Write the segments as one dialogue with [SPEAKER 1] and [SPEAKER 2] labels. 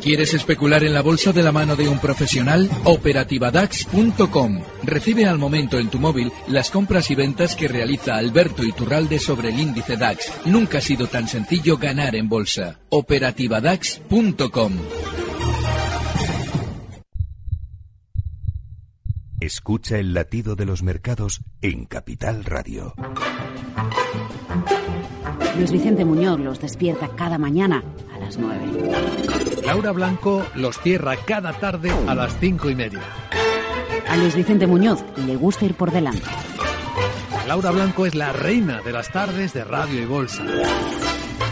[SPEAKER 1] ¿Quieres especular en la bolsa de la mano de un profesional? Operativadax.com. Recibe al momento en tu móvil las compras y ventas que realiza Alberto Iturralde sobre el índice DAX. Nunca ha sido tan sencillo ganar en bolsa. Operativadax.com.
[SPEAKER 2] Escucha el latido de los mercados en Capital Radio.
[SPEAKER 3] Luis Vicente Muñoz los despierta cada mañana las 9.
[SPEAKER 4] Laura Blanco los cierra cada tarde a las cinco y media.
[SPEAKER 3] A Luis Vicente Muñoz le gusta ir por delante.
[SPEAKER 4] Laura Blanco es la reina de las tardes de radio y bolsa.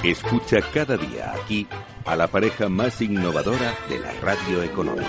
[SPEAKER 5] Escucha cada día aquí a la pareja más innovadora de la radio económica.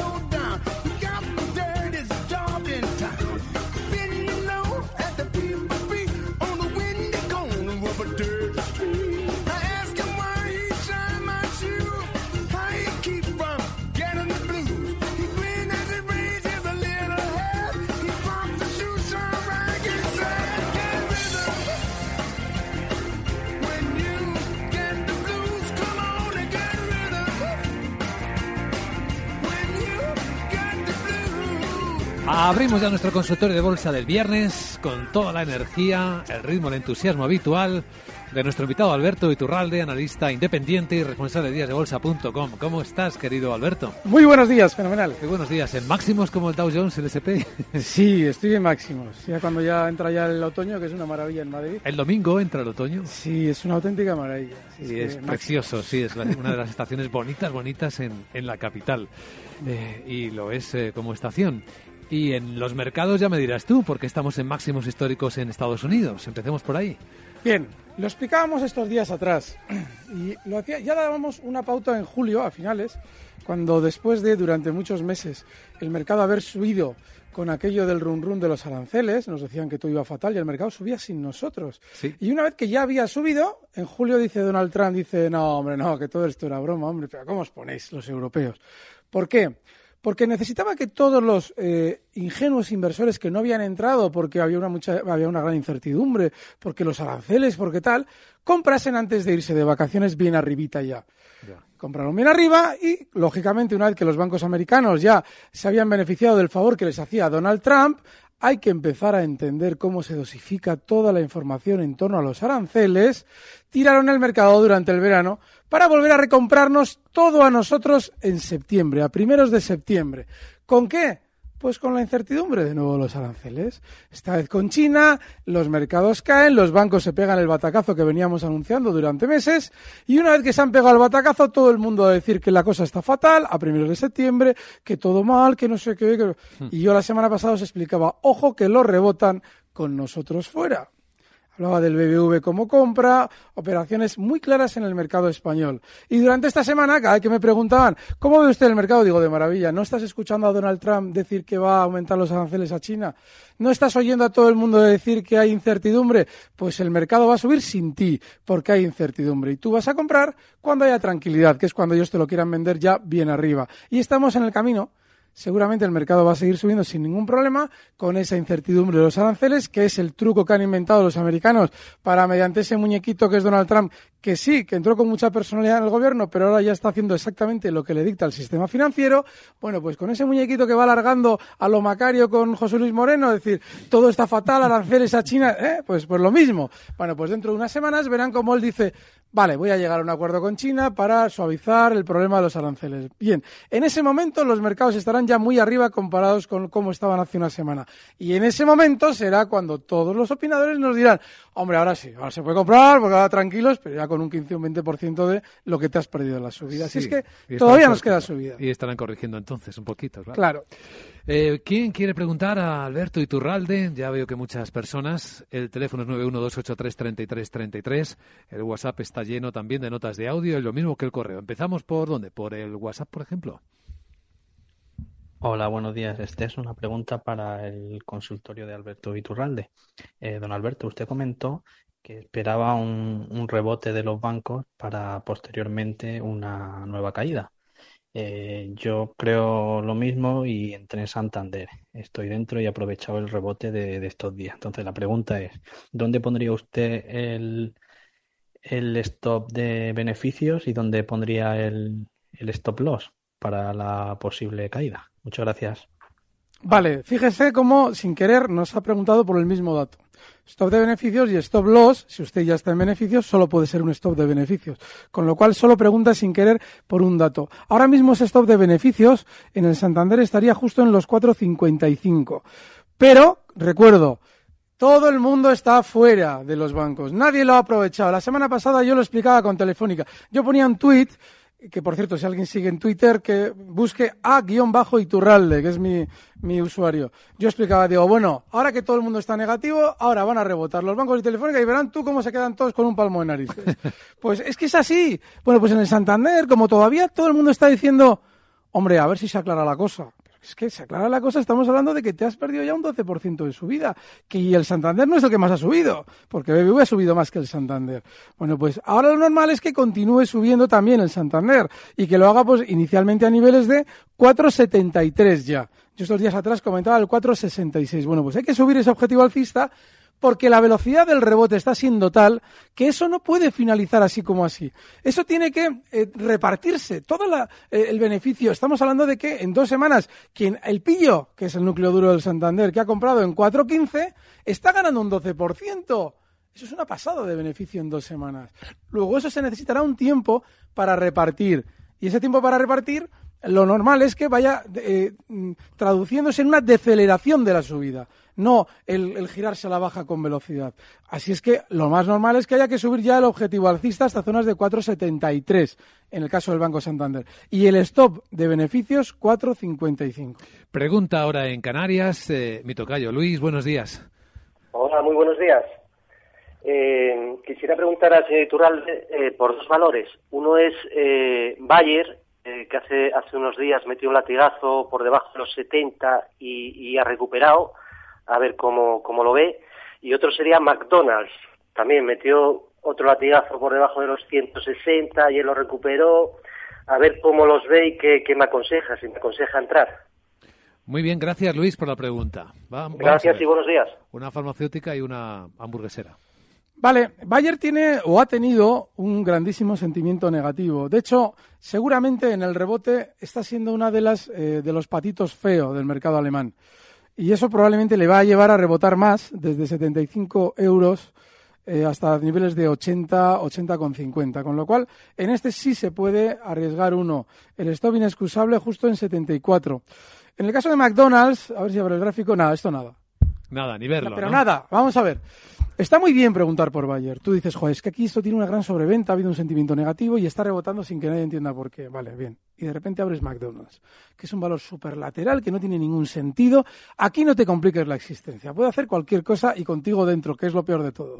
[SPEAKER 4] Abrimos ya nuestro consultorio de bolsa del viernes con toda la energía, el ritmo, el entusiasmo habitual de nuestro invitado Alberto Iturralde, analista independiente y responsable de díasdebolsa.com. ¿Cómo estás, querido Alberto?
[SPEAKER 6] Muy buenos días, fenomenal.
[SPEAKER 4] Muy buenos días. ¿En máximos como el Dow Jones, el SP?
[SPEAKER 6] Sí, estoy en máximos. Ya cuando ya entra ya el otoño, que es una maravilla en Madrid.
[SPEAKER 4] ¿El domingo entra el otoño?
[SPEAKER 6] Sí, es una auténtica maravilla.
[SPEAKER 4] Sí, es, precioso, sí, es una de las estaciones bonitas, bonitas en, en la capital. Eh, y lo es eh, como estación. Y en los mercados ya me dirás tú, porque estamos en máximos históricos en Estados Unidos. Empecemos por ahí.
[SPEAKER 6] Bien, lo explicábamos estos días atrás y lo hacía, ya dábamos una pauta en julio, a finales, cuando después de durante muchos meses el mercado haber subido con aquello del run run de los aranceles, nos decían que todo iba fatal y el mercado subía sin nosotros. Y una vez que ya había subido, en julio dice Donald Trump, dice, no, hombre, no, que todo esto era broma, hombre, pero ¿cómo os ponéis los europeos? ¿Por qué? Porque necesitaba que todos los eh, ingenuos inversores que no habían entrado porque había una, mucha, había una gran incertidumbre, porque los aranceles, porque tal, comprasen antes de irse de vacaciones bien arribita ya. Compraron bien arriba y, lógicamente, una vez que los bancos americanos ya se habían beneficiado del favor que les hacía Donald Trump, hay que empezar a entender cómo se dosifica toda la información en torno a los aranceles, tiraron el mercado durante el verano para volver a recomprarnos todo a nosotros en septiembre, a primeros de septiembre. ¿Con qué? Pues con la incertidumbre de nuevo los aranceles. Esta vez con China, los mercados caen, los bancos se pegan el batacazo que veníamos anunciando durante meses y una vez que se han pegado el batacazo todo el mundo a decir que la cosa está fatal a primeros de septiembre, que todo mal, que no sé qué. Que... Y yo la semana pasada os explicaba, ojo que lo rebotan con nosotros fuera. Hablaba del BBV como compra, operaciones muy claras en el mercado español. Y durante esta semana, cada vez que me preguntaban, ¿cómo ve usted el mercado? Digo, de maravilla. ¿No estás escuchando a Donald Trump decir que va a aumentar los aranceles a China? ¿No estás oyendo a todo el mundo decir que hay incertidumbre? Pues el mercado va a subir sin ti, porque hay incertidumbre. Y tú vas a comprar cuando haya tranquilidad, que es cuando ellos te lo quieran vender ya bien arriba. Y estamos en el camino seguramente el mercado va a seguir subiendo sin ningún problema con esa incertidumbre de los aranceles, que es el truco que han inventado los americanos para, mediante ese muñequito que es Donald Trump, que sí, que entró con mucha personalidad en el gobierno, pero ahora ya está haciendo exactamente lo que le dicta el sistema financiero. Bueno, pues con ese muñequito que va alargando a lo Macario con José Luis Moreno, decir, todo está fatal, aranceles a China, ¿eh? pues, pues lo mismo. Bueno, pues dentro de unas semanas verán cómo él dice, vale, voy a llegar a un acuerdo con China para suavizar el problema de los aranceles. Bien, en ese momento los mercados estarán ya muy arriba comparados con cómo estaban hace una semana. Y en ese momento será cuando todos los opinadores nos dirán, hombre, ahora sí, ahora se puede comprar, porque ahora tranquilos, pero ya con un 15 o un 20% de lo que te has perdido en la subida. Así es que todavía nos queda subida.
[SPEAKER 4] Y estarán corrigiendo entonces un poquito,
[SPEAKER 6] Claro.
[SPEAKER 4] Eh, ¿Quién quiere preguntar a Alberto Iturralde? Ya veo que muchas personas. El teléfono es 912833333. El WhatsApp está lleno también de notas de audio y lo mismo que el correo. Empezamos por dónde? Por el WhatsApp, por ejemplo.
[SPEAKER 7] Hola, buenos días. Esta es una pregunta para el consultorio de Alberto Iturralde. Eh, don Alberto, usted comentó que esperaba un, rebote de los bancos para posteriormente una nueva caída. Eh, yo creo lo mismo y entré en Santander. Estoy dentro y he aprovechado el rebote de, estos días. Entonces la pregunta es, ¿dónde pondría usted el, el stop de beneficios y dónde pondría el, el stop loss para la posible caída? Muchas gracias.
[SPEAKER 6] Vale, fíjese cómo sin querer nos ha preguntado por el mismo dato. Stop de beneficios y stop loss, si usted ya está en beneficios, solo puede ser un stop de beneficios. Con lo cual solo pregunta sin querer por un dato. Ahora mismo ese stop de beneficios en el Santander estaría justo en los 4.55. Pero, recuerdo, todo el mundo está fuera de los bancos. Nadie lo ha aprovechado. La semana pasada yo lo explicaba con Telefónica. Yo ponía un tweet que por cierto, si alguien sigue en Twitter, que busque a-iturralde, que es mi, mi usuario. Yo explicaba, digo, bueno, ahora que todo el mundo está negativo, ahora van a rebotar los bancos y telefónica y verán tú cómo se quedan todos con un palmo de narices. pues es que es así. Bueno, pues en el Santander, como todavía todo el mundo está diciendo, hombre, a ver si se aclara la cosa es que se aclara la cosa, estamos hablando de que te has perdido ya un 12% de subida, que el Santander no es el que más ha subido, porque BBV ha subido más que el Santander. Bueno, pues ahora lo normal es que continúe subiendo también el Santander y que lo haga pues inicialmente a niveles de 4,73 ya. Yo estos días atrás comentaba el 4,66. Bueno, pues hay que subir ese objetivo alcista porque la velocidad del rebote está siendo tal que eso no puede finalizar así como así. Eso tiene que eh, repartirse todo eh, el beneficio. Estamos hablando de que en dos semanas quien el pillo, que es el núcleo duro del Santander, que ha comprado en 4.15, está ganando un 12%. Eso es una pasada de beneficio en dos semanas. Luego eso se necesitará un tiempo para repartir. Y ese tiempo para repartir, lo normal es que vaya eh, mm, traduciéndose en una deceleración de la subida no el, girarse a la baja con velocidad. Así es que lo más normal es que haya que subir ya el objetivo alcista hasta zonas de 4,73 en el caso del Banco Santander. Y el stop de beneficios 4,55.
[SPEAKER 4] Pregunta ahora en Canarias, eh, mi tocayo. Luis, buenos días.
[SPEAKER 8] Hola, muy buenos días. Eh, quisiera preguntar al señor Iturralde eh, por dos valores. Uno es Bayer, que hace, hace unos días metió un latigazo por debajo de los 70 y ha recuperado a ver cómo, cómo lo ve. Y otro sería McDonald's, también metió otro latigazo por debajo de los 160 y él lo recuperó. A ver cómo los ve y qué, me aconseja, si me aconseja entrar.
[SPEAKER 4] Muy bien, gracias Luis por la pregunta.
[SPEAKER 8] gracias y buenos días.
[SPEAKER 4] Una farmacéutica y una hamburguesera.
[SPEAKER 6] Vale, Bayer tiene o ha tenido un grandísimo sentimiento negativo. De hecho, seguramente en el rebote está siendo una de las eh, de los patitos feos del mercado alemán y eso probablemente le va a llevar a rebotar más desde 75 euros eh, hasta niveles de 80, 80,50. Con lo cual, en este sí se puede arriesgar uno. El stop inexcusable justo en 74. En el caso de McDonald's, a ver si abre el gráfico, nada, esto nada.
[SPEAKER 4] Nada, ni verlo.
[SPEAKER 6] pero nada, vamos a ver. Está muy bien preguntar por Bayer. Tú dices, joder, es que aquí esto tiene una gran sobreventa, ha habido un sentimiento negativo y está rebotando sin que nadie entienda por qué. Vale, bien. Y de repente abres McDonald's, que es un valor superlateral, que no tiene ningún sentido. Aquí no te compliques la existencia. Puede hacer cualquier cosa y contigo dentro, que es lo peor de todo.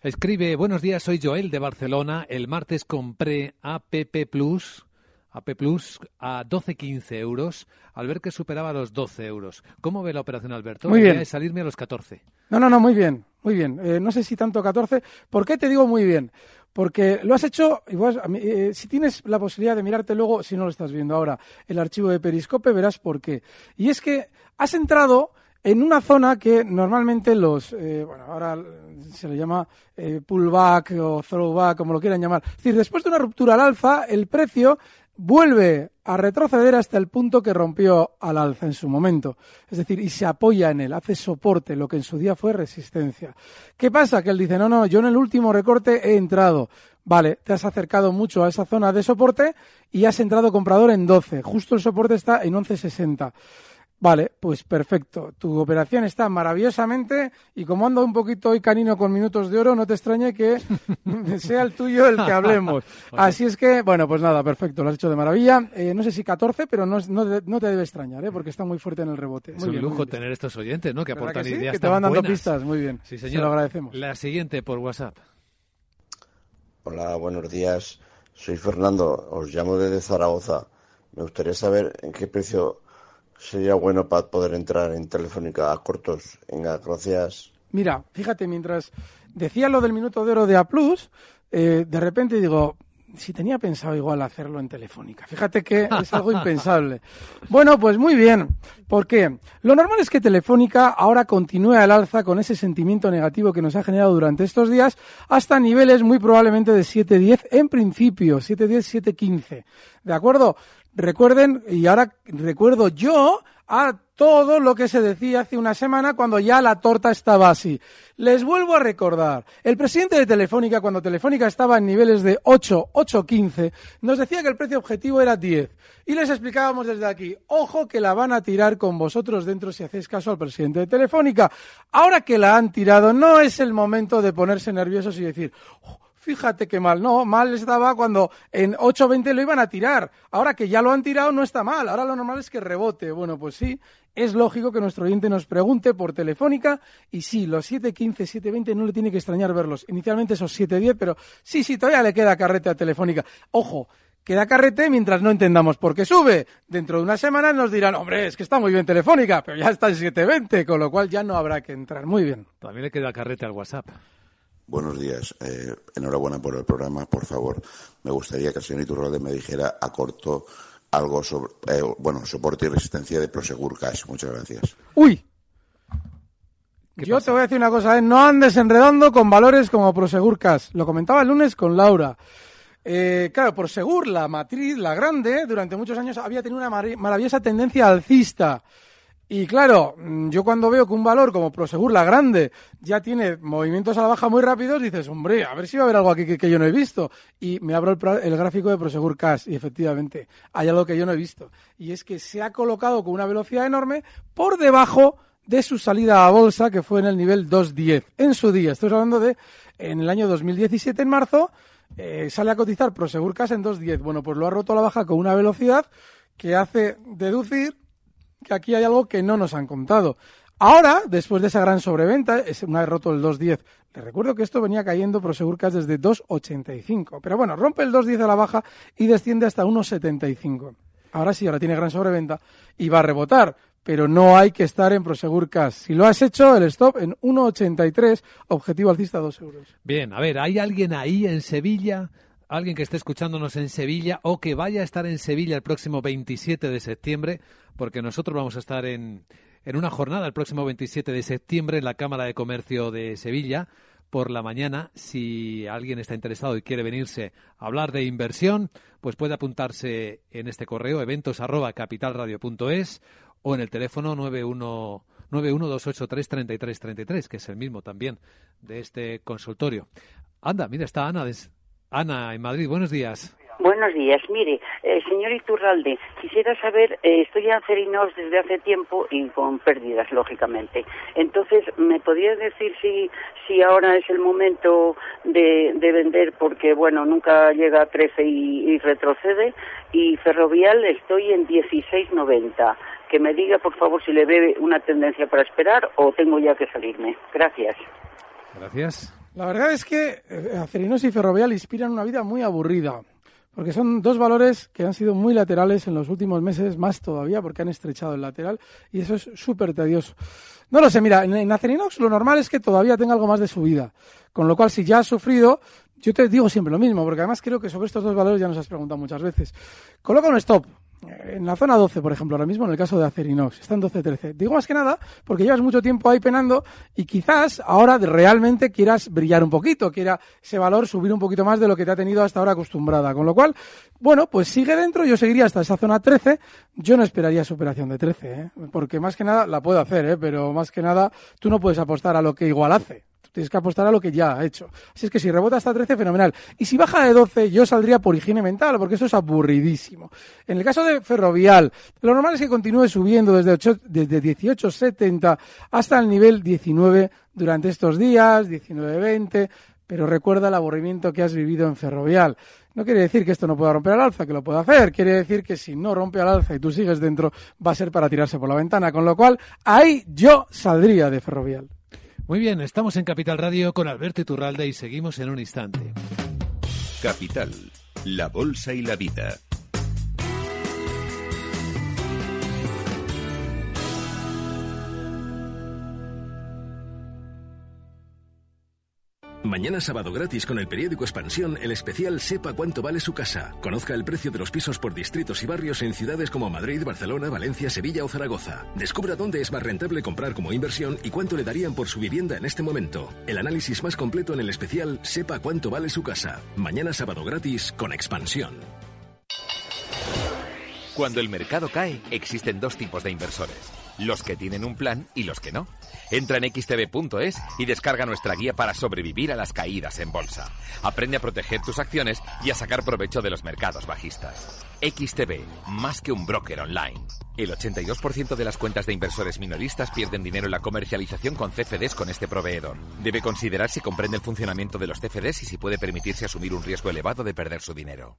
[SPEAKER 4] Escribe, buenos días, soy Joel de Barcelona. El martes compré APP Plus AP Plus a 12-15 euros al ver que superaba los 12 euros. ¿Cómo ve la operación, Alberto?
[SPEAKER 6] Muy bien.
[SPEAKER 4] Salirme a los 14.
[SPEAKER 6] No, no, no, muy bien, muy bien. Eh, no sé si tanto 14. ¿Por qué te digo muy bien? porque lo has hecho, igual, eh, si tienes la posibilidad de mirarte luego, si no lo estás viendo ahora, el archivo de Periscope, verás por qué. Y es que has entrado en una zona que normalmente los, eh, bueno, ahora se le llama eh, pullback o throwback, como lo quieran llamar. Es decir, después de una ruptura al alza, el precio vuelve a retroceder hasta el punto que rompió al alza en su momento. Es decir, y se apoya en él, hace soporte, lo que en su día fue resistencia. ¿Qué pasa? Que él dice, no, no, yo en el último recorte he entrado. Vale, te has acercado mucho a esa zona de soporte y has entrado comprador en 12. Justo el soporte está en 11.60. Vale, pues perfecto. Tu operación está maravillosamente y como ando un poquito hoy canino con minutos de oro, no te extrañe que sea el tuyo el que hablemos. Así es que, bueno, pues nada, perfecto, lo has hecho de maravilla. Eh, no sé si 14, pero no, no, te debe extrañar, ¿eh? porque está muy fuerte en el rebote.
[SPEAKER 4] es un lujo tener estos oyentes, ¿no? Que aportan
[SPEAKER 6] que
[SPEAKER 4] ideas
[SPEAKER 6] Que te van dando pistas, muy bien.
[SPEAKER 4] Sí, señor.
[SPEAKER 6] lo agradecemos.
[SPEAKER 4] La siguiente por WhatsApp.
[SPEAKER 9] Hola, buenos días. Soy Fernando, os llamo desde Zaragoza. Me gustaría saber en qué precio sería bueno para poder entrar en Telefónica a cortos. Venga, gracias.
[SPEAKER 6] Mira, fíjate, mientras decía lo del minuto de oro de A eh, de repente digo, si tenía pensado igual hacerlo en Telefónica. Fíjate que es algo impensable. Bueno, pues muy bien. ¿Por qué? Lo normal es que Telefónica ahora continúe al alza con ese sentimiento negativo que nos ha generado durante estos días hasta niveles muy probablemente de 7.10 en principio, 7.10, 7.15. ¿De acuerdo? Recuerden, y ahora recuerdo yo a todo lo que se decía hace una semana cuando ya la torta estaba así. Les vuelvo a recordar, el presidente de Telefónica, cuando Telefónica estaba en niveles de 8, 8, 15, nos decía que el precio objetivo era 10. Y les explicábamos desde aquí, ojo que la van a tirar con vosotros dentro si hacéis caso al presidente de Telefónica. Ahora que la han tirado, no es el momento de ponerse nerviosos y decir, Fíjate qué mal, no, mal estaba cuando en 8.20 lo iban a tirar. Ahora que ya lo han tirado no está mal, ahora lo normal es que rebote. Bueno, pues sí, es lógico que nuestro oyente nos pregunte por telefónica y sí, los 7.15, 7.20 no le tiene que extrañar verlos. Inicialmente esos 7.10, pero sí, sí, todavía le queda carrete a telefónica. Ojo, queda carrete mientras no entendamos por qué sube. Dentro de una semana nos dirán, hombre, es que está muy bien Telefónica, pero ya está en 7.20, con lo cual ya no habrá que entrar. Muy bien.
[SPEAKER 4] También le queda carrete al WhatsApp.
[SPEAKER 9] Buenos días. Eh, enhorabuena por el programa. Por favor, me gustaría que el señor Iturralde me dijera a corto algo sobre, eh, bueno, soporte y resistencia de Prosegur Cash. Muchas gracias.
[SPEAKER 6] ¡Uy! Yo te voy a decir una cosa, ¿eh? no andes enredando con valores como Prosegur Cash. Lo comentaba el lunes con Laura. Eh, claro, Prosegur, la matriz, la grande, durante muchos años había tenido una maravillosa tendencia alcista. Y claro, mm, yo cuando veo que un valor como Prosegur, la grande, ya tiene movimientos a la baja muy rápidos, dices, hombre, a ver si va a haber algo aquí que, yo no he visto. Y me abro el, gráfico de Prosegur Cash y efectivamente hay algo que yo no he visto. Y es que se ha colocado con una velocidad enorme por debajo de su salida a bolsa, que fue en el nivel 2.10. En su día, estoy hablando de en el año 2017, en marzo, eh, sale a cotizar Prosegur Cash en 2.10. Bueno, pues lo ha roto a la baja con una velocidad que hace deducir que aquí hay algo que no nos han contado. Ahora, después de esa gran sobreventa, una roto el 2.10. Le recuerdo que esto venía cayendo Prosegurcas desde 2.85. Pero bueno, rompe el 2.10 a la baja y desciende hasta 1.75. Ahora sí, ahora tiene gran sobreventa y va a rebotar. Pero no hay que estar en Prosegur Si lo has hecho, el stop en 1,83, objetivo alcista 2 euros.
[SPEAKER 4] Bien, a ver, ¿hay alguien ahí en Sevilla alguien que esté escuchándonos en Sevilla o que vaya a estar en Sevilla el próximo 27 de septiembre, porque nosotros vamos a estar en, en una jornada el próximo 27 de septiembre en la Cámara de Comercio de Sevilla por la mañana. Si alguien está interesado y quiere venirse a hablar de inversión, pues puede apuntarse en este correo eventos o en el teléfono 91 912833333, que es el mismo también de este consultorio. Anda, mira, está Ana Ana, en Madrid, buenos días.
[SPEAKER 10] Buenos días. Mire, eh, señor Iturralde, quisiera saber, eh, estoy en Cerinos desde hace tiempo y con pérdidas, lógicamente. Entonces, ¿me podría decir si, si ahora es el momento de, vender? Porque, bueno, nunca llega a 13 y, retrocede. Y Ferrovial estoy en 16.90. Que me diga, por favor, si le ve una tendencia para esperar o tengo ya que salirme. Gracias.
[SPEAKER 4] Gracias.
[SPEAKER 6] La verdad es que eh, Acerinos y Ferrovial inspiran una vida muy aburrida, porque son dos valores que han sido muy laterales en los últimos meses, más todavía porque han estrechado el lateral, y eso es súper tedioso. No lo sé, mira, en, Acerinox lo normal es que todavía tenga algo más de subida, con lo cual si ya ha sufrido, yo te digo siempre lo mismo, porque además creo que sobre estos dos valores ya nos has preguntado muchas veces. Coloca un stop. Eh, En la zona 12, por ejemplo, ahora mismo en el caso de Acerinox, está en 12-13. Digo más que nada porque llevas mucho tiempo ahí penando y quizás ahora realmente quieras brillar un poquito, quiera ese valor subir un poquito más de lo que te ha tenido hasta ahora acostumbrada. Con lo cual, bueno, pues sigue dentro, yo seguiría hasta esa zona 13. Yo no esperaría superación de 13, ¿eh? porque más que nada la puedo hacer, ¿eh? pero más que nada tú no puedes apostar a lo que igual hace. Tienes que apostar a lo que ya ha hecho. Así es que si rebota hasta 13, fenomenal. Y si baja de 12, yo saldría por higiene mental, porque esto es aburridísimo. En el caso de Ferrovial, lo normal es que continúe subiendo desde, desde 18,70 hasta el nivel 19 durante estos días, 19,20, pero recuerda el aburrimiento que has vivido en Ferrovial. No quiere decir que esto no pueda romper al alza, que lo pueda hacer. Quiere decir que si no rompe al alza y tú sigues dentro, va a ser para tirarse por la ventana. Con lo cual, ahí yo saldría de Ferrovial.
[SPEAKER 4] Muy bien, estamos en Capital Radio con Alberto Iturralde y seguimos en un instante.
[SPEAKER 5] Capital, la bolsa y la vida.
[SPEAKER 11] Mañana sábado gratis con el periódico Expansión, el especial Sepa cuánto vale su casa. Conozca el precio de los pisos por distritos y barrios en ciudades como Madrid, Barcelona, Valencia, Sevilla o Zaragoza. Descubra dónde es más rentable comprar como inversión y cuánto le darían por su vivienda en este momento. El análisis más completo en el especial Sepa cuánto vale su casa. Mañana sábado gratis con Expansión.
[SPEAKER 12] Cuando el mercado cae, existen dos tipos de inversores. Los que tienen un plan y los que no. Entra en xtb.es y descarga nuestra guía para sobrevivir a las caídas en bolsa. Aprende a proteger tus acciones y a sacar provecho de los mercados bajistas. XTB, más que un broker online. El 82% de las cuentas de inversores minoristas pierden dinero en la comercialización con CFDs con este proveedor. Debe considerar si comprende el funcionamiento de los CFDs y si puede permitirse asumir un riesgo elevado de perder su dinero.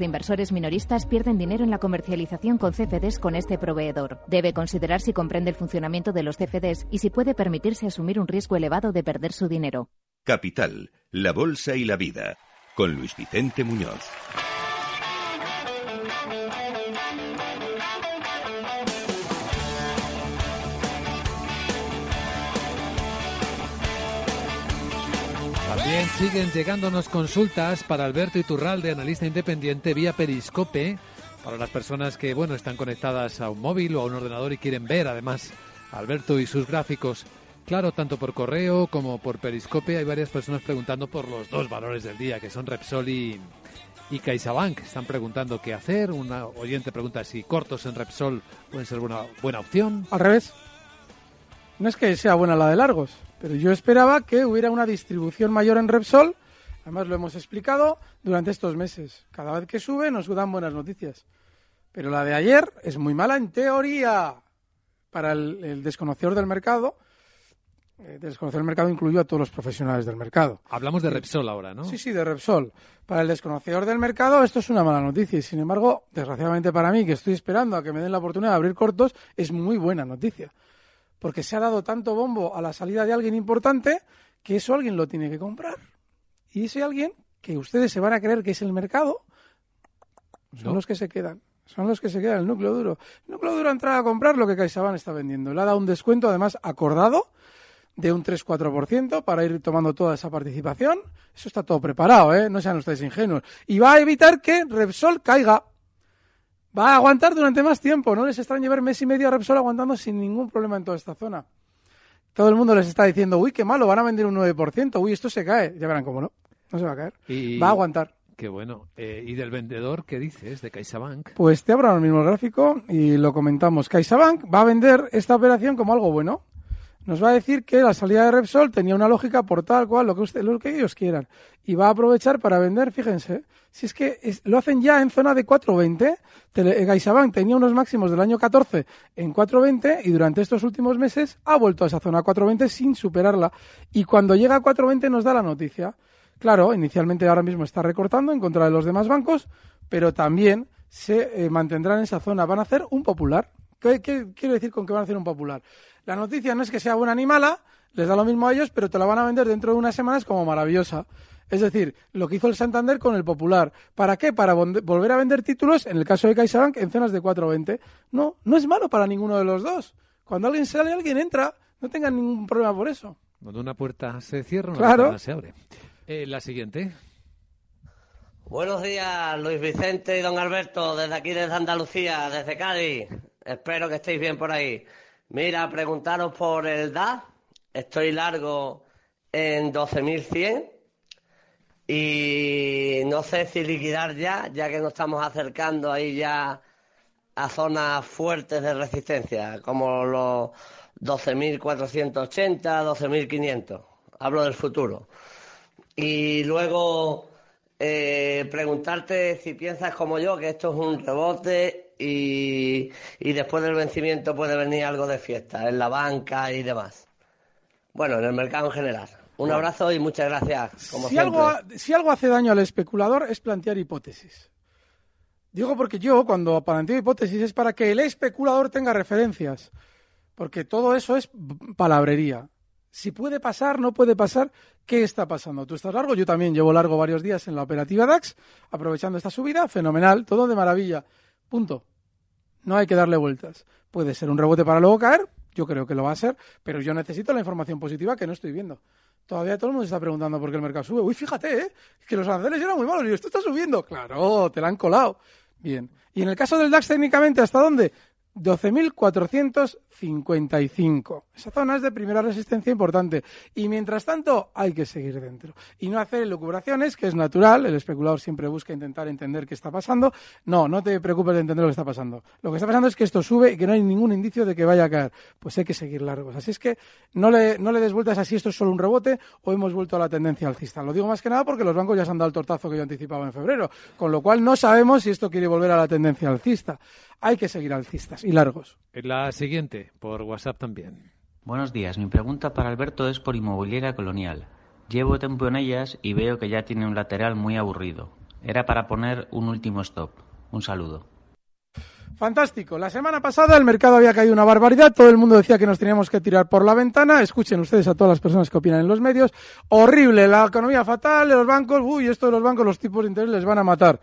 [SPEAKER 13] inversores minoristas pierden dinero en la comercialización con CFDs con este proveedor. Debe considerar si comprende el funcionamiento de los CFDs y si puede permitirse asumir un riesgo elevado de perder su dinero.
[SPEAKER 5] Capital, la bolsa y la vida. Con Luis Vicente Muñoz.
[SPEAKER 4] También siguen llegándonos consultas para Alberto Iturralde, analista independiente, vía Periscope, para las personas que, bueno, están conectadas a un móvil o a un ordenador y quieren ver, además, Alberto y sus gráficos. Claro, tanto por correo como por Periscope hay varias personas preguntando por los dos valores del día, que son Repsol y, y CaixaBank. Están preguntando qué hacer. Una oyente pregunta si cortos en Repsol pueden ser una buena opción.
[SPEAKER 6] Al revés. No es que sea buena la de largos, pero yo esperaba que hubiera una distribución mayor en Repsol. Además lo hemos explicado durante estos meses. Cada vez que sube nos dan buenas noticias. Pero la de ayer es muy mala en teoría. Para el, el desconocedor del mercado, eh, desconocer el mercado incluyó a todos los profesionales del mercado.
[SPEAKER 4] Hablamos de Repsol ahora, ¿no?
[SPEAKER 6] Sí, sí, de Repsol. Para el desconocedor del mercado esto es una mala noticia y sin embargo, desgraciadamente para mí, que estoy esperando a que me den la oportunidad de abrir cortos, es muy buena noticia. Porque se ha dado tanto bombo a la salida de alguien importante que eso alguien lo tiene que comprar. Y ese alguien, que ustedes se van a creer que es el mercado, son
[SPEAKER 4] No.
[SPEAKER 6] los que se quedan. Son los que se quedan, el núcleo duro. El núcleo duro ha entrado a comprar lo que CaixaBank está vendiendo. Le ha dado un descuento, además, acordado de un 3-4% para ir tomando toda esa participación. Eso está todo preparado, ¿eh? No sean ustedes ingenuos. Y va a evitar que Repsol caiga. Va a aguantar durante más tiempo. No les extrañe ver mes y medio a Repsol aguantando sin ningún problema en toda esta zona. Todo el mundo les está diciendo, uy, qué malo, van a vender un 9%, uy, esto se cae. Ya verán cómo no. No se va a caer.
[SPEAKER 4] Y-
[SPEAKER 6] Va a aguantar.
[SPEAKER 4] Qué bueno. Eh, ¿Y del vendedor qué dices? De CaixaBank.
[SPEAKER 6] Pues te abro ahora mismo el gráfico y lo comentamos. CaixaBank va a vender esta operación como algo bueno. Nos va a decir que la salida de Repsol tenía una lógica por tal cual, lo que, usted, lo que ellos quieran. Y va a aprovechar para vender, fíjense, si es que lo hacen ya en zona de 4.20. Tele- eh, tenía unos máximos del año 14 en 4.20 y durante estos últimos meses ha vuelto a esa zona 4.20 sin superarla. Y cuando llega a 4.20 nos da la noticia Claro, inicialmente ahora mismo está recortando en contra de los demás bancos, pero también se eh, mantendrá en esa zona. Van a hacer un popular. ¿Qué, qué quiero decir con que van a hacer un popular? La noticia no es que sea buena ni mala, les da lo mismo a ellos, pero te la van a vender dentro de unas semanas como maravillosa. Es decir, lo que hizo el Santander con el Popular. ¿Para qué? Para volver a vender títulos, en el caso de CaixaBank, en zonas de 4.20. No, no es malo para ninguno de los dos. Cuando alguien sale, alguien entra. No tengan ningún problema por eso.
[SPEAKER 4] Cuando una puerta se cierra, una
[SPEAKER 6] Claro.
[SPEAKER 4] puerta se abre. Eh, la siguiente.
[SPEAKER 14] Buenos días, Luis Vicente y don Alberto, desde aquí, desde Andalucía, desde Cádiz. Espero que estéis bien por ahí. Mira, preguntaros por el DA. Estoy largo en 12.100 y no sé si liquidar ya, ya que nos estamos acercando ahí ya a zonas fuertes de resistencia, como los 12.480, 12.500. Hablo del futuro. Y luego eh, preguntarte si piensas como yo que esto es un rebote y, y después del vencimiento puede venir algo de fiesta en la banca y demás. Bueno, en el mercado en general. Un abrazo y muchas gracias. Como
[SPEAKER 6] si
[SPEAKER 14] siempre.
[SPEAKER 6] algo, si algo hace daño al especulador es plantear hipótesis. Digo porque yo, cuando planteo hipótesis, es para que el especulador tenga referencias. Porque todo eso es palabrería. Si puede pasar, no puede pasar, ¿qué está pasando? Tú estás largo, yo también llevo largo varios días en la operativa DAX, aprovechando esta subida, fenomenal, todo de maravilla. Punto. No hay que darle vueltas. Puede ser un rebote para luego caer, yo creo que lo va a ser, pero yo necesito la información positiva que no estoy viendo. Todavía todo el mundo se está preguntando por qué el mercado sube. Uy, fíjate, ¿eh? que los aranceles eran muy malos y esto está subiendo. Claro, te la han colado. Bien. Y en el caso del DAX, técnicamente, ¿hasta dónde? 12.455. Esa zona es de primera resistencia importante. Y mientras tanto, hay que seguir dentro. Y no hacer elucubraciones, que es natural. El especulador siempre busca intentar entender qué está pasando. No, no te preocupes de entender lo que está pasando. Lo que está pasando es que esto sube y que no hay ningún indicio de que vaya a caer. Pues hay que seguir largos. Así es que no le, no le des vueltas a si esto es solo un rebote o hemos vuelto a la tendencia alcista. Lo digo más que nada porque los bancos ya se han dado el tortazo que yo anticipaba en febrero. Con lo cual no sabemos si esto quiere volver a la tendencia alcista. Hay que seguir alcistas y largos.
[SPEAKER 4] La siguiente, por WhatsApp también.
[SPEAKER 15] Buenos días, mi pregunta para Alberto es por inmobiliaria colonial. Llevo tiempo en ellas y veo que ya tiene un lateral muy aburrido. Era para poner un último stop. Un saludo.
[SPEAKER 6] Fantástico. La semana pasada el mercado había caído una barbaridad. Todo el mundo decía que nos teníamos que tirar por la ventana. Escuchen ustedes a todas las personas que opinan en los medios. Horrible, la economía fatal, los bancos, uy, esto de los bancos, los tipos de interés les van a matar.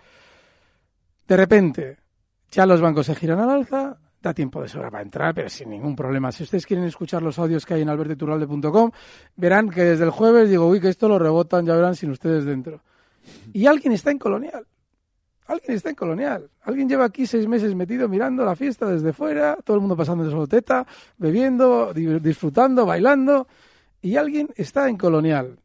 [SPEAKER 6] De repente, ya los bancos se giran al alza. Da tiempo de sobra para entrar, pero sin ningún problema. Si ustedes quieren escuchar los audios que hay en albertiturralde.com, verán que desde el jueves digo, uy, que esto lo rebotan, ya verán sin ustedes dentro. Y alguien está en colonial. Alguien está en colonial. Alguien lleva aquí seis meses metido mirando la fiesta desde fuera, todo el mundo pasando de solo teta, bebiendo, di- disfrutando, bailando, y alguien está en colonial.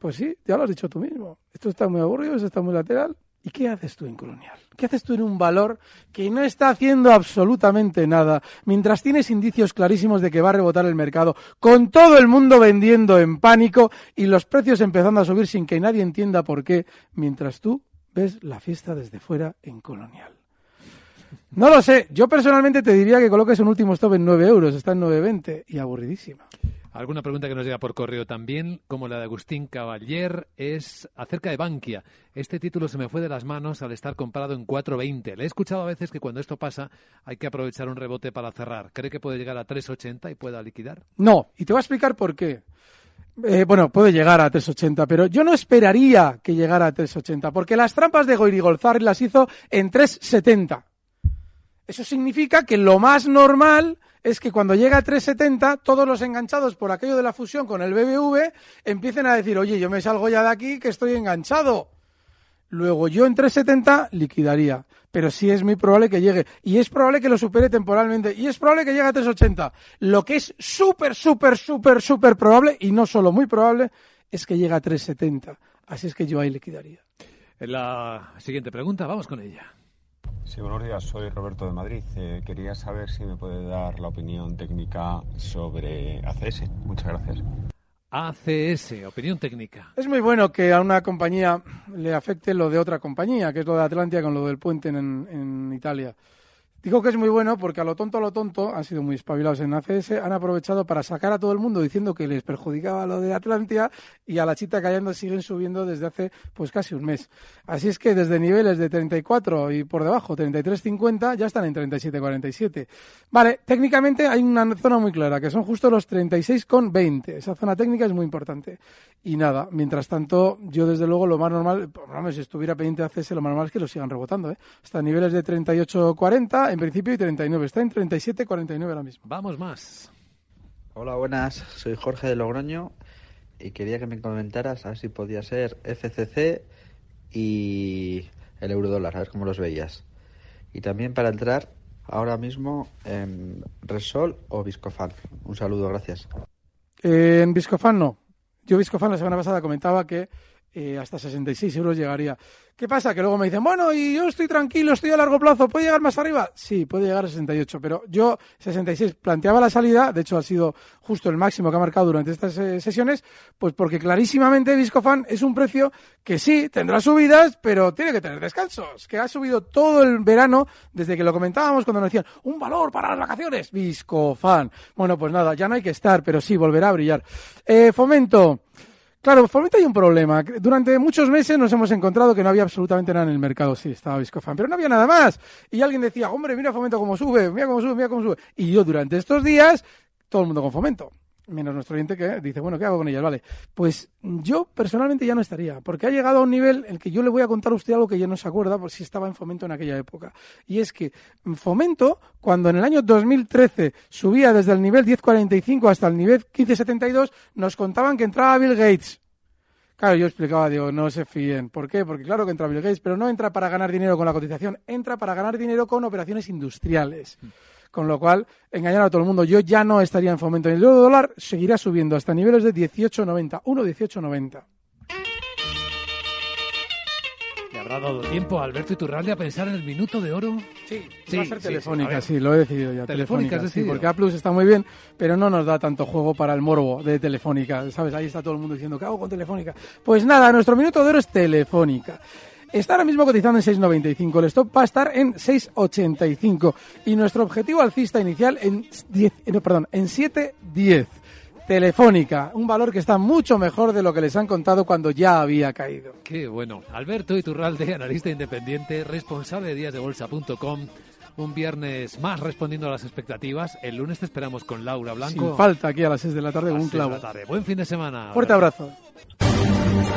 [SPEAKER 6] Pues sí, ya lo has dicho tú mismo. Esto está muy aburrido, esto está muy lateral. ¿Y qué haces tú en colonial? ¿Qué haces tú en un valor que no está haciendo absolutamente nada, mientras tienes indicios clarísimos de que va a rebotar el mercado, con todo el mundo vendiendo en pánico y los precios empezando a subir sin que nadie entienda por qué, mientras tú ves la fiesta desde fuera en colonial? No lo sé. Yo personalmente te diría que coloques un último stop en 9 euros. Está en 9,20 y aburridísima.
[SPEAKER 4] Alguna pregunta que nos llega por correo también, como la de Agustín Caballер, es acerca de Bankia. Este título se me fue de las manos al estar comprado en 4.20. Le he escuchado a veces que cuando esto pasa hay que aprovechar un rebote para cerrar. ¿Cree que puede llegar a 3.80 y pueda liquidar?
[SPEAKER 6] No, y te voy a explicar por qué. Eh, bueno, puede llegar a 3.80, pero yo no esperaría que llegara a 3.80, porque las trampas de Goirigolzar las hizo en 3.70. Eso significa que lo más normal es que cuando llega a 3.70, todos los enganchados por aquello de la fusión con el BBV empiecen a decir, oye, yo me salgo ya de aquí que estoy enganchado. Luego yo en 3.70 liquidaría, pero sí es muy probable que llegue. Y es probable que lo supere temporalmente. Y es probable que llegue a 3.80. Lo que es súper, súper, súper, súper probable, y no solo muy probable, es que llegue a 3.70. Así es que yo ahí liquidaría.
[SPEAKER 4] La siguiente pregunta, vamos con ella.
[SPEAKER 16] Sí, buenos días, soy Roberto de Madrid. Eh, quería saber si me puede dar la opinión técnica sobre ACS. Muchas gracias.
[SPEAKER 4] ACS, opinión técnica.
[SPEAKER 6] Es muy bueno que a una compañía le afecte lo de otra compañía, que es lo de Atlantia con lo del puente en, en Italia. Digo que es muy bueno porque a lo tonto, a lo tonto, han sido muy espabilados en ACS, han aprovechado para sacar a todo el mundo diciendo que les perjudicaba lo de Atlantia y a la chita callando siguen subiendo desde hace pues casi un mes. Así es que desde niveles de 34 y por debajo, 33.50, ya están en 37.47. Vale, técnicamente hay una zona muy clara, que son justo los 36,20. Esa zona técnica es muy importante. Y nada, mientras tanto, yo desde luego lo más normal, por lo menos si estuviera pendiente de ACS, lo más normal es que lo sigan rebotando. ¿eh? Hasta niveles de 38.40 en principio y 39. Está en 37,49 ahora mismo.
[SPEAKER 4] Vamos más.
[SPEAKER 17] Hola, buenas. Soy Jorge de Logroño y quería que me comentaras a ver si podía ser FCC y el euro dólar, a ver cómo los veías. Y también para entrar ahora mismo en Resol o Viscofan. Un saludo, gracias.
[SPEAKER 6] Eh, en Viscofan no. Yo Viscofan la semana pasada comentaba que eh, hasta 66 euros llegaría. ¿Qué pasa? Que luego me dicen, bueno, y yo estoy tranquilo, estoy a largo plazo, ¿puede llegar más arriba? Sí, puede llegar a 68, pero yo 66 planteaba la salida, de hecho ha sido justo el máximo que ha marcado durante estas eh, sesiones, pues porque clarísimamente Viscofan es un precio que sí, tendrá subidas, pero tiene que tener descansos, que ha subido todo el verano, desde que lo comentábamos cuando nos decían, un valor para las vacaciones, Viscofan. Bueno, pues nada, ya no hay que estar, pero sí, volverá a brillar. Eh, fomento. Claro, Fomento hay un problema. Durante muchos meses nos hemos encontrado que no había absolutamente nada en el mercado. Sí, estaba Viscofan, pero no había nada más. Y alguien decía, hombre, mira Fomento cómo sube, mira cómo sube, mira cómo sube. Y yo durante estos días, todo el mundo con Fomento. Menos nuestro oyente que dice, bueno, ¿qué hago con ellas? Vale. Pues yo personalmente ya no estaría, porque ha llegado a un nivel en el que yo le voy a contar a usted algo que ya no se acuerda por si estaba en Fomento en aquella época. Y es que Fomento, cuando en el año 2013 subía desde el nivel 1045 hasta el nivel 1572, nos contaban que entraba Bill Gates. Claro, yo explicaba, digo, no se fíen. ¿Por qué? Porque claro que entra Bill Gates, pero no entra para ganar dinero con la cotización, entra para ganar dinero con operaciones industriales. Con lo cual, engañar a todo el mundo. Yo ya no estaría en fomento. El euro dólar seguirá subiendo hasta niveles de 18.90, 1.1890.
[SPEAKER 4] ¿Le habrá dado tiempo a Alberto Iturralde a pensar en el minuto de oro?
[SPEAKER 6] Sí,
[SPEAKER 4] sí
[SPEAKER 6] va a ser telefónica,
[SPEAKER 4] sí,
[SPEAKER 6] sí, lo he decidido ya.
[SPEAKER 4] Telefónica, has
[SPEAKER 6] sí,
[SPEAKER 4] decidido.
[SPEAKER 6] porque A Plus está muy bien, pero no nos da tanto juego para el morbo de Telefónica. ¿Sabes? Ahí está todo el mundo diciendo, ¿qué hago con Telefónica? Pues nada, nuestro minuto de oro es Telefónica. Está ahora mismo cotizando en 6.95, el stop va a estar en 6.85 y nuestro objetivo alcista inicial en 10, eh, no, perdón, en 7.10. Telefónica, un valor que está mucho mejor de lo que les han contado cuando ya había caído.
[SPEAKER 4] Qué bueno. Alberto Iturralde, analista independiente, responsable de díasdebolsa.com. Un viernes más respondiendo a las expectativas. El lunes te esperamos con Laura Blanco.
[SPEAKER 6] Sin falta aquí a las 6 de la tarde
[SPEAKER 4] A
[SPEAKER 6] un
[SPEAKER 4] seis de
[SPEAKER 6] clavo.
[SPEAKER 4] la tarde. Buen fin de semana.
[SPEAKER 6] Fuerte abrazo.